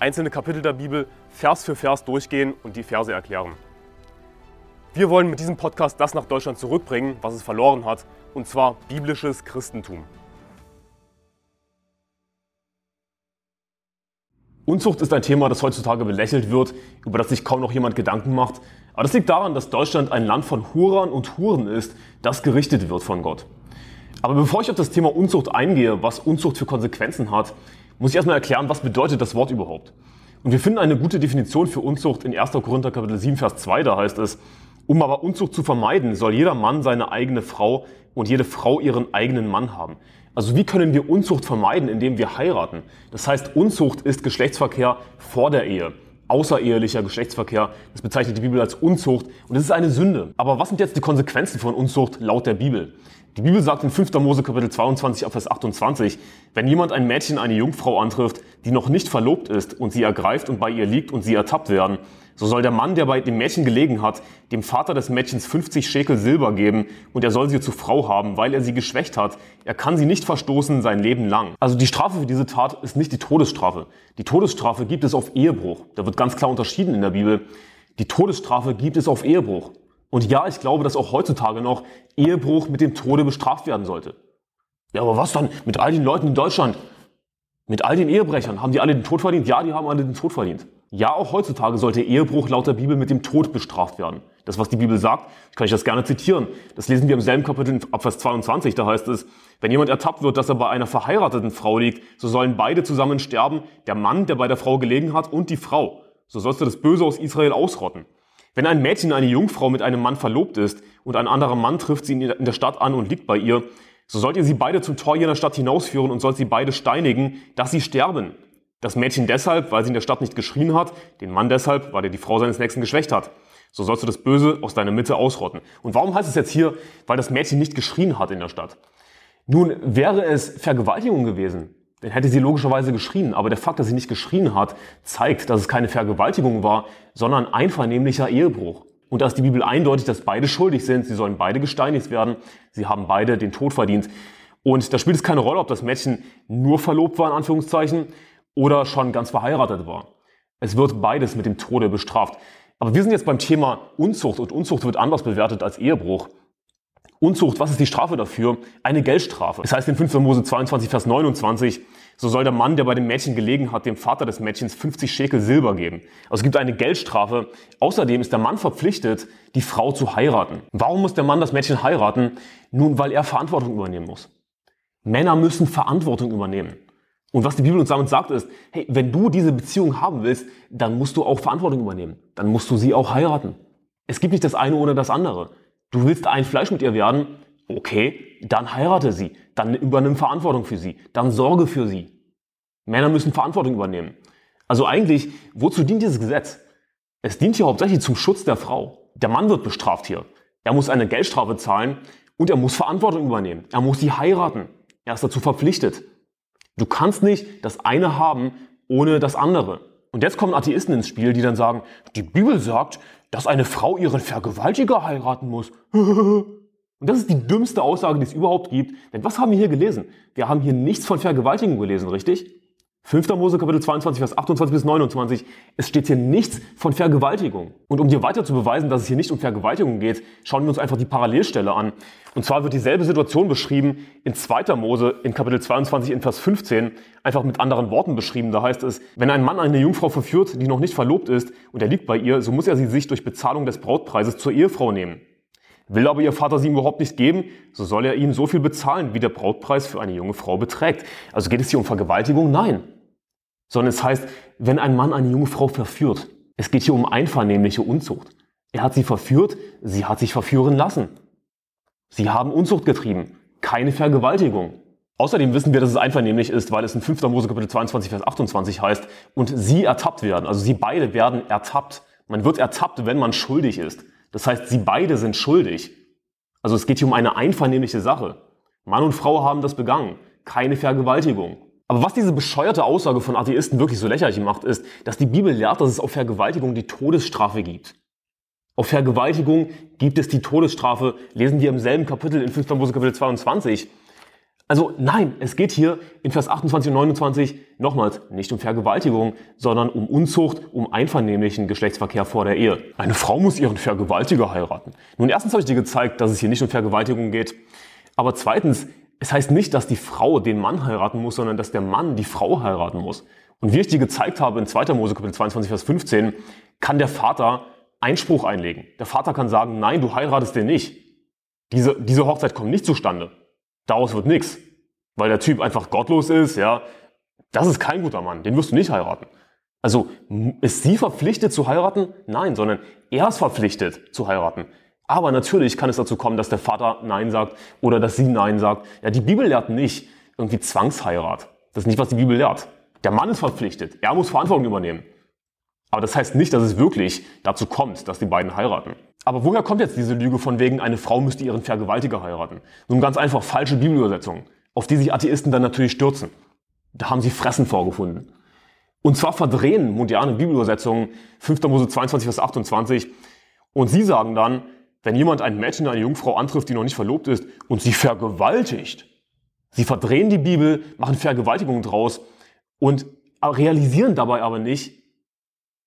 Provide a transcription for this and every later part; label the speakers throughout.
Speaker 1: einzelne Kapitel der Bibel Vers für Vers durchgehen und die Verse erklären. Wir wollen mit diesem Podcast das nach Deutschland zurückbringen, was es verloren hat, und zwar biblisches Christentum. Unzucht ist ein Thema, das heutzutage belächelt wird, über das sich kaum noch jemand Gedanken macht. Aber das liegt daran, dass Deutschland ein Land von Hurern und Huren ist, das gerichtet wird von Gott. Aber bevor ich auf das Thema Unzucht eingehe, was Unzucht für Konsequenzen hat, muss ich erstmal erklären, was bedeutet das Wort überhaupt. Und wir finden eine gute Definition für Unzucht in 1. Korinther Kapitel 7, Vers 2, da heißt es, um aber Unzucht zu vermeiden, soll jeder Mann seine eigene Frau und jede Frau ihren eigenen Mann haben. Also wie können wir Unzucht vermeiden, indem wir heiraten? Das heißt, Unzucht ist Geschlechtsverkehr vor der Ehe. Außerehelicher Geschlechtsverkehr, das bezeichnet die Bibel als Unzucht und das ist eine Sünde. Aber was sind jetzt die Konsequenzen von Unzucht laut der Bibel? Die Bibel sagt in 5. Mose Kapitel 22 Vers 28, wenn jemand ein Mädchen eine Jungfrau antrifft, die noch nicht verlobt ist und sie ergreift und bei ihr liegt und sie ertappt werden, so soll der Mann, der bei dem Mädchen gelegen hat, dem Vater des Mädchens 50 Schekel Silber geben und er soll sie zur Frau haben, weil er sie geschwächt hat. Er kann sie nicht verstoßen sein Leben lang. Also die Strafe für diese Tat ist nicht die Todesstrafe. Die Todesstrafe gibt es auf Ehebruch. Da wird ganz klar unterschieden in der Bibel. Die Todesstrafe gibt es auf Ehebruch. Und ja, ich glaube, dass auch heutzutage noch Ehebruch mit dem Tode bestraft werden sollte. Ja, aber was dann mit all den Leuten in Deutschland? Mit all den Ehebrechern? Haben die alle den Tod verdient? Ja, die haben alle den Tod verdient. Ja, auch heutzutage sollte Ehebruch laut der Bibel mit dem Tod bestraft werden. Das, was die Bibel sagt, kann ich das gerne zitieren. Das lesen wir im selben Kapitel ab Vers 22. Da heißt es, wenn jemand ertappt wird, dass er bei einer verheirateten Frau liegt, so sollen beide zusammen sterben, der Mann, der bei der Frau gelegen hat, und die Frau. So sollst du das Böse aus Israel ausrotten. Wenn ein Mädchen, eine Jungfrau mit einem Mann verlobt ist und ein anderer Mann trifft sie in der Stadt an und liegt bei ihr, so sollt ihr sie beide zum Tor jener Stadt hinausführen und sollt sie beide steinigen, dass sie sterben. Das Mädchen deshalb, weil sie in der Stadt nicht geschrien hat, den Mann deshalb, weil er die Frau seines Nächsten geschwächt hat. So sollst du das Böse aus deiner Mitte ausrotten. Und warum heißt es jetzt hier, weil das Mädchen nicht geschrien hat in der Stadt? Nun, wäre es Vergewaltigung gewesen, dann hätte sie logischerweise geschrien. Aber der Fakt, dass sie nicht geschrien hat, zeigt, dass es keine Vergewaltigung war, sondern einvernehmlicher Ehebruch. Und da ist die Bibel eindeutig, dass beide schuldig sind. Sie sollen beide gesteinigt werden. Sie haben beide den Tod verdient. Und da spielt es keine Rolle, ob das Mädchen nur verlobt war, in Anführungszeichen, oder schon ganz verheiratet war. Es wird beides mit dem Tode bestraft. Aber wir sind jetzt beim Thema Unzucht und Unzucht wird anders bewertet als Ehebruch. Unzucht, was ist die Strafe dafür? Eine Geldstrafe. Es heißt in 5. Mose 22, Vers 29, so soll der Mann, der bei dem Mädchen gelegen hat, dem Vater des Mädchens 50 Schekel Silber geben. Also es gibt eine Geldstrafe. Außerdem ist der Mann verpflichtet, die Frau zu heiraten. Warum muss der Mann das Mädchen heiraten? Nun, weil er Verantwortung übernehmen muss. Männer müssen Verantwortung übernehmen. Und was die Bibel uns damit sagt ist, hey, wenn du diese Beziehung haben willst, dann musst du auch Verantwortung übernehmen. Dann musst du sie auch heiraten. Es gibt nicht das eine oder das andere. Du willst ein Fleisch mit ihr werden? Okay, dann heirate sie. Dann übernimm Verantwortung für sie. Dann sorge für sie. Männer müssen Verantwortung übernehmen. Also eigentlich, wozu dient dieses Gesetz? Es dient hier hauptsächlich zum Schutz der Frau. Der Mann wird bestraft hier. Er muss eine Geldstrafe zahlen und er muss Verantwortung übernehmen. Er muss sie heiraten. Er ist dazu verpflichtet. Du kannst nicht das eine haben ohne das andere. Und jetzt kommen Atheisten ins Spiel, die dann sagen, die Bibel sagt, dass eine Frau ihren Vergewaltiger heiraten muss. Und das ist die dümmste Aussage, die es überhaupt gibt. Denn was haben wir hier gelesen? Wir haben hier nichts von Vergewaltigung gelesen, richtig? 5. Mose Kapitel 22, Vers 28 bis 29. Es steht hier nichts von Vergewaltigung. Und um dir weiter zu beweisen, dass es hier nicht um Vergewaltigung geht, schauen wir uns einfach die Parallelstelle an. Und zwar wird dieselbe Situation beschrieben in 2. Mose in Kapitel 22 in Vers 15, einfach mit anderen Worten beschrieben. Da heißt es, wenn ein Mann eine Jungfrau verführt, die noch nicht verlobt ist und er liegt bei ihr, so muss er sie sich durch Bezahlung des Brautpreises zur Ehefrau nehmen. Will aber ihr Vater sie ihm überhaupt nicht geben, so soll er ihm so viel bezahlen, wie der Brautpreis für eine junge Frau beträgt. Also geht es hier um Vergewaltigung? Nein. Sondern es heißt, wenn ein Mann eine junge Frau verführt, es geht hier um einvernehmliche Unzucht. Er hat sie verführt, sie hat sich verführen lassen. Sie haben Unzucht getrieben, keine Vergewaltigung. Außerdem wissen wir, dass es einvernehmlich ist, weil es in 5. Mose Kapitel 22, Vers 28 heißt, und sie ertappt werden. Also sie beide werden ertappt. Man wird ertappt, wenn man schuldig ist. Das heißt, sie beide sind schuldig. Also es geht hier um eine einvernehmliche Sache. Mann und Frau haben das begangen. Keine Vergewaltigung. Aber was diese bescheuerte Aussage von Atheisten wirklich so lächerlich macht, ist, dass die Bibel lehrt, dass es auf Vergewaltigung die Todesstrafe gibt. Auf Vergewaltigung gibt es die Todesstrafe, lesen wir im selben Kapitel in 5. Mose Kapitel 22. Also nein, es geht hier in Vers 28 und 29 nochmals nicht um Vergewaltigung, sondern um Unzucht, um einvernehmlichen Geschlechtsverkehr vor der Ehe. Eine Frau muss ihren Vergewaltiger heiraten. Nun, erstens habe ich dir gezeigt, dass es hier nicht um Vergewaltigung geht. Aber zweitens, es heißt nicht, dass die Frau den Mann heiraten muss, sondern dass der Mann die Frau heiraten muss. Und wie ich dir gezeigt habe in 2. Mose Kapitel 22, Vers 15, kann der Vater Einspruch einlegen. Der Vater kann sagen, nein, du heiratest den nicht. Diese, diese Hochzeit kommt nicht zustande. Daraus wird nichts. Weil der Typ einfach gottlos ist, ja. Das ist kein guter Mann. Den wirst du nicht heiraten. Also, ist sie verpflichtet zu heiraten? Nein, sondern er ist verpflichtet zu heiraten. Aber natürlich kann es dazu kommen, dass der Vater Nein sagt oder dass sie Nein sagt. Ja, die Bibel lehrt nicht irgendwie Zwangsheirat. Das ist nicht, was die Bibel lehrt. Der Mann ist verpflichtet. Er muss Verantwortung übernehmen. Aber das heißt nicht, dass es wirklich dazu kommt, dass die beiden heiraten. Aber woher kommt jetzt diese Lüge von wegen, eine Frau müsste ihren Vergewaltiger heiraten? Nun ganz einfach falsche Bibelübersetzungen, auf die sich Atheisten dann natürlich stürzen. Da haben sie Fressen vorgefunden. Und zwar verdrehen moderne Bibelübersetzungen 5. Mose 22, Vers 28 und sie sagen dann, wenn jemand ein Mädchen, eine Jungfrau antrifft, die noch nicht verlobt ist und sie vergewaltigt, sie verdrehen die Bibel, machen Vergewaltigungen draus und realisieren dabei aber nicht,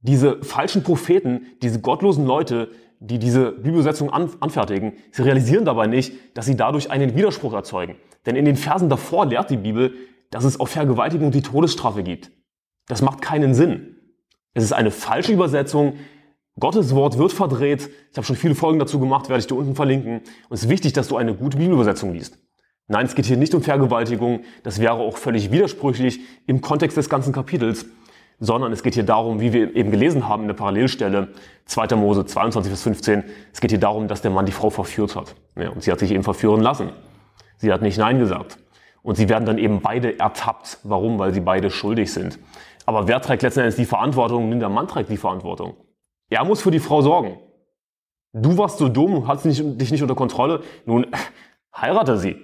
Speaker 1: diese falschen Propheten, diese gottlosen Leute, die diese Bibelsetzung anfertigen, sie realisieren dabei nicht, dass sie dadurch einen Widerspruch erzeugen. Denn in den Versen davor lehrt die Bibel, dass es auf Vergewaltigung die Todesstrafe gibt. Das macht keinen Sinn. Es ist eine falsche Übersetzung. Gottes Wort wird verdreht. Ich habe schon viele Folgen dazu gemacht, werde ich dir unten verlinken. Und es ist wichtig, dass du eine gute Bibelübersetzung liest. Nein, es geht hier nicht um Vergewaltigung. Das wäre auch völlig widersprüchlich im Kontext des ganzen Kapitels sondern es geht hier darum, wie wir eben gelesen haben in der Parallelstelle, 2. Mose 22 bis 15, es geht hier darum, dass der Mann die Frau verführt hat. Ja, und sie hat sich eben verführen lassen. Sie hat nicht Nein gesagt. Und sie werden dann eben beide ertappt. Warum? Weil sie beide schuldig sind. Aber wer trägt letzten Endes die Verantwortung? Der Mann trägt die Verantwortung. Er muss für die Frau sorgen. Du warst so dumm, hast nicht, dich nicht unter Kontrolle. Nun, heirate sie.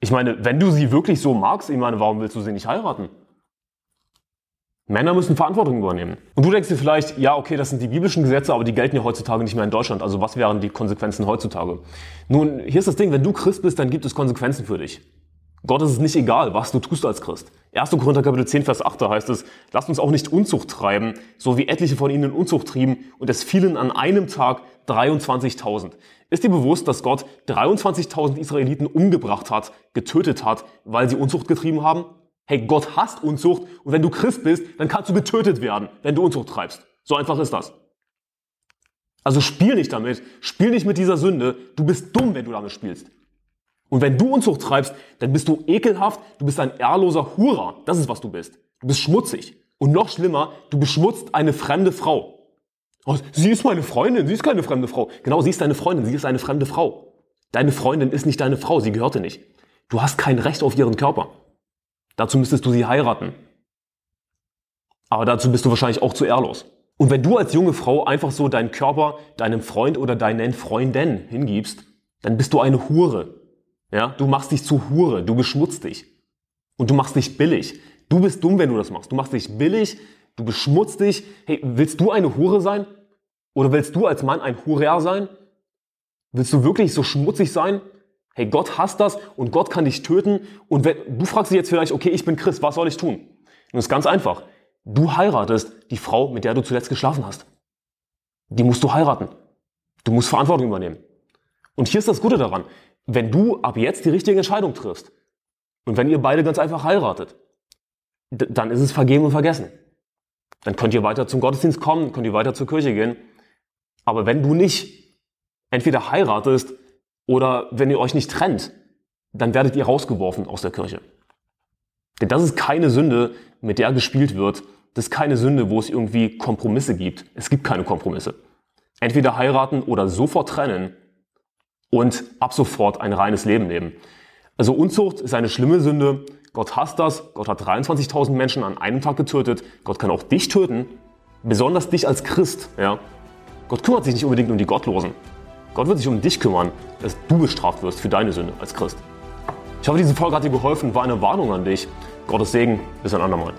Speaker 1: Ich meine, wenn du sie wirklich so magst, ich meine, warum willst du sie nicht heiraten? Männer müssen Verantwortung übernehmen. Und du denkst dir vielleicht, ja, okay, das sind die biblischen Gesetze, aber die gelten ja heutzutage nicht mehr in Deutschland. Also was wären die Konsequenzen heutzutage? Nun, hier ist das Ding, wenn du Christ bist, dann gibt es Konsequenzen für dich. Gott ist es nicht egal, was du tust als Christ. 1. Korinther Kapitel 10, Vers 8, da heißt es, lasst uns auch nicht Unzucht treiben, so wie etliche von ihnen Unzucht trieben und es fielen an einem Tag 23.000. Ist dir bewusst, dass Gott 23.000 Israeliten umgebracht hat, getötet hat, weil sie Unzucht getrieben haben? Hey, Gott hasst Unzucht und wenn du Christ bist, dann kannst du getötet werden, wenn du Unzucht treibst. So einfach ist das. Also spiel nicht damit, spiel nicht mit dieser Sünde. Du bist dumm, wenn du damit spielst. Und wenn du Unzucht treibst, dann bist du ekelhaft, du bist ein ehrloser Hurer. Das ist, was du bist. Du bist schmutzig. Und noch schlimmer, du beschmutzt eine fremde Frau. Oh, sie ist meine Freundin, sie ist keine fremde Frau. Genau, sie ist deine Freundin, sie ist eine fremde Frau. Deine Freundin ist nicht deine Frau, sie gehörte nicht. Du hast kein Recht auf ihren Körper. Dazu müsstest du sie heiraten. Aber dazu bist du wahrscheinlich auch zu ehrlos. Und wenn du als junge Frau einfach so deinen Körper deinem Freund oder deinen Freundin hingibst, dann bist du eine Hure. Ja, du machst dich zu Hure, du beschmutzt dich. Und du machst dich billig. Du bist dumm, wenn du das machst. Du machst dich billig, du beschmutzt dich. Hey, willst du eine Hure sein? Oder willst du als Mann ein Hurer sein? Willst du wirklich so schmutzig sein? Hey, Gott hasst das und Gott kann dich töten. Und wenn, du fragst dich jetzt vielleicht, okay, ich bin Christ, was soll ich tun? Und das ist ganz einfach. Du heiratest die Frau, mit der du zuletzt geschlafen hast. Die musst du heiraten. Du musst Verantwortung übernehmen. Und hier ist das Gute daran. Wenn du ab jetzt die richtige Entscheidung triffst und wenn ihr beide ganz einfach heiratet, dann ist es vergeben und vergessen. Dann könnt ihr weiter zum Gottesdienst kommen, könnt ihr weiter zur Kirche gehen. Aber wenn du nicht entweder heiratest oder wenn ihr euch nicht trennt, dann werdet ihr rausgeworfen aus der Kirche. Denn das ist keine Sünde, mit der gespielt wird. Das ist keine Sünde, wo es irgendwie Kompromisse gibt. Es gibt keine Kompromisse. Entweder heiraten oder sofort trennen und ab sofort ein reines Leben leben. Also Unzucht ist eine schlimme Sünde. Gott hasst das. Gott hat 23.000 Menschen an einem Tag getötet. Gott kann auch dich töten. Besonders dich als Christ. Ja? Gott kümmert sich nicht unbedingt um die Gottlosen. Gott wird sich um dich kümmern, dass du bestraft wirst für deine Sünde als Christ. Ich hoffe, diese Folge hat dir geholfen, war eine Warnung an dich. Gottes Segen, bis ein andermal.